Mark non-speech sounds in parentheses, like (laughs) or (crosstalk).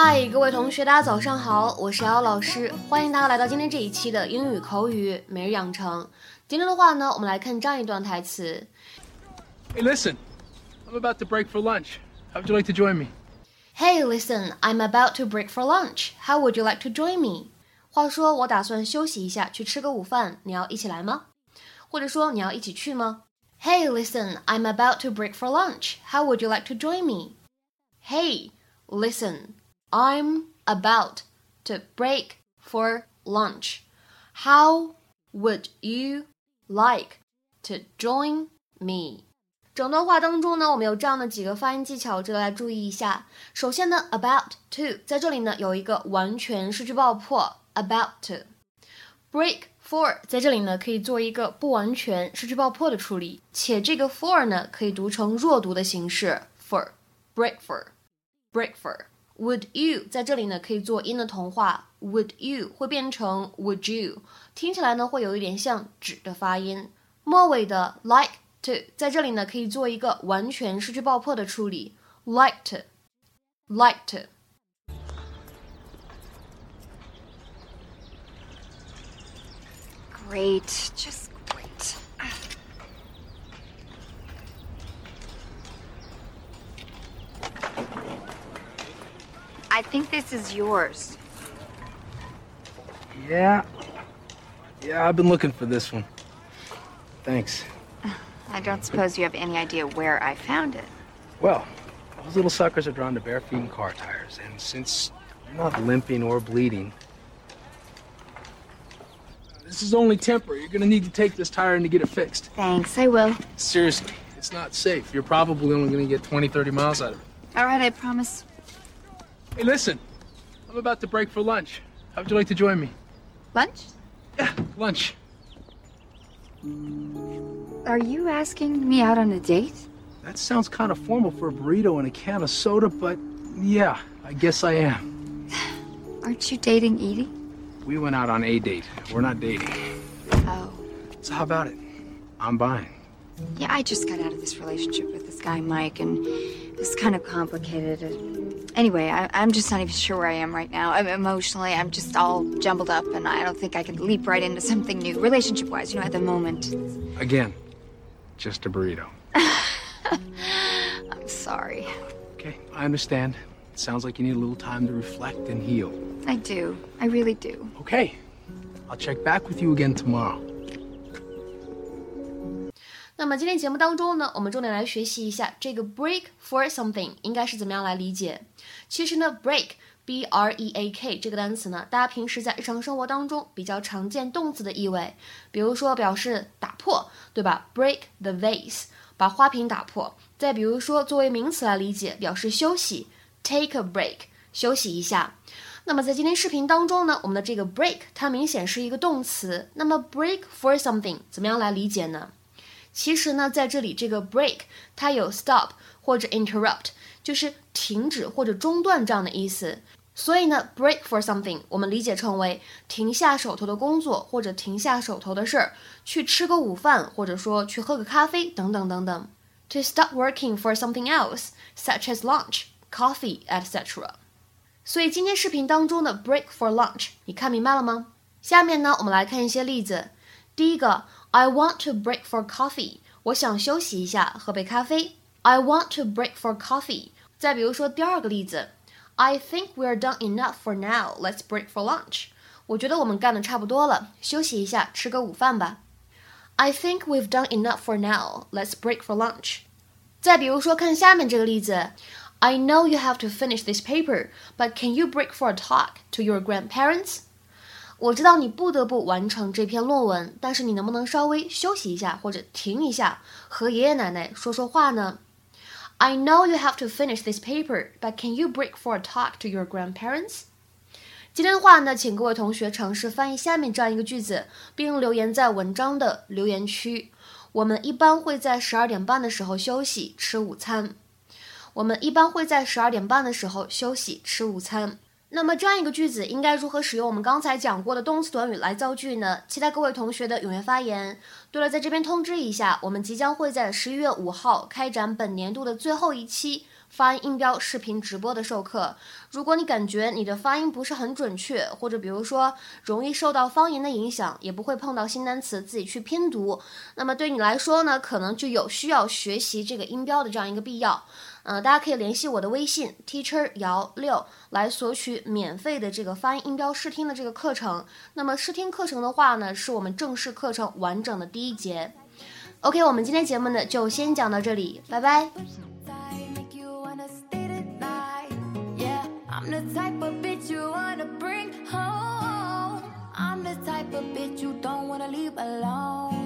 嗨，各位同学，大家早上好，我是姚老师，欢迎大家来到今天这一期的英语口语每日养成。今天的话呢，我们来看这样一段台词。Hey, listen, I'm about to break for lunch. How would you like to join me? Hey, listen, I'm about to break for lunch. How would you like to join me? 话说我打算休息一下，去吃个午饭，你要一起来吗？或者说你要一起去吗？Hey, listen, I'm about to break for lunch. How would you like to join me? Hey, listen. I'm about to break for lunch. How would you like to join me? 整段话当中呢，我们有这样的几个发音技巧，值得来注意一下。首先呢，about to 在这里呢有一个完全失去爆破，about to break for 在这里呢可以做一个不完全失去爆破的处理，且这个 for 呢可以读成弱读的形式，for break for break for。 would you 在这里呢可以做 音 的同化，Would you 会变成 Would you，听起来呢会有一点像纸的发音。末尾的 like to 在这里呢可以做一个完全失去爆破的处理，like to，like to。Liked. Great, just I think this is yours. Yeah. Yeah, I've been looking for this one. Thanks. (sighs) I don't suppose you have any idea where I found it. Well, those little suckers are drawn to bare feet and car tires, and since you're not limping or bleeding, this is only temporary. You're gonna need to take this tire in to get it fixed. Thanks, I will. Seriously, it's not safe. You're probably only gonna get 20, 30 miles out of it. All right, I promise. Hey, listen, I'm about to break for lunch. How would you like to join me? Lunch? Yeah, lunch. Are you asking me out on a date? That sounds kind of formal for a burrito and a can of soda, but yeah, I guess I am. (sighs) Aren't you dating Edie? We went out on a date. We're not dating. Oh. So how about it? I'm buying. Yeah, I just got out of this relationship with this guy, Mike, and it's kind of complicated. Anyway, I, am just not even sure where I am right now. I'm emotionally, I'm just all jumbled up, and I don't think I can leap right into something new, relationship wise, you know, at the moment. Again, just a burrito. (laughs) I'm sorry. Okay, I understand. It sounds like you need a little time to reflect and heal. I do. I really do. Okay, I'll check back with you again tomorrow. 那么今天节目当中呢，我们重点来学习一下这个 break for something 应该是怎么样来理解。其实呢，break b r e a k 这个单词呢，大家平时在日常生活当中比较常见动词的意味，比如说表示打破，对吧？break the vase，把花瓶打破。再比如说作为名词来理解，表示休息，take a break，休息一下。那么在今天视频当中呢，我们的这个 break 它明显是一个动词，那么 break for something 怎么样来理解呢？其实呢，在这里这个 break 它有 stop 或者 interrupt，就是停止或者中断这样的意思。所以呢，break for something 我们理解成为停下手头的工作或者停下手头的事儿，去吃个午饭或者说去喝个咖啡等等等等。To stop working for something else, such as lunch, coffee, etc. 所以今天视频当中的 break for lunch 你看明白了吗？下面呢，我们来看一些例子。第一个。I want to break for coffee。我想休息一下，喝杯咖啡。I want to break for coffee。再比如说第二个例子，I think we're done enough for now. Let's break for lunch。我觉得我们干的差不多了，休息一下，吃个午饭吧。I think we've done enough for now. Let's break for lunch。再比如说，看下面这个例子，I know you have to finish this paper, but can you break for a talk to your grandparents? 我知道你不得不完成这篇论文，但是你能不能稍微休息一下或者停一下，和爷爷奶奶说说话呢？I know you have to finish this paper, but can you break for a talk to your grandparents? 今天的话呢，请各位同学尝试翻译下面这样一个句子，并留言在文章的留言区。我们一般会在十二点半的时候休息吃午餐。我们一般会在十二点半的时候休息吃午餐。那么这样一个句子应该如何使用我们刚才讲过的动词短语来造句呢？期待各位同学的踊跃发言。对了，在这边通知一下，我们即将会在十一月五号开展本年度的最后一期发音音标视频直播的授课。如果你感觉你的发音不是很准确，或者比如说容易受到方言的影响，也不会碰到新单词自己去拼读，那么对你来说呢，可能就有需要学习这个音标的这样一个必要。呃，大家可以联系我的微信 teacher 姚六来索取免费的这个发音音标试听的这个课程。那么试听课程的话呢，是我们正式课程完整的第一节。OK，我们今天节目呢就先讲到这里，拜拜。I'm the type of bitch you wanna bring home. I'm the type of bitch you don't wanna leave alone.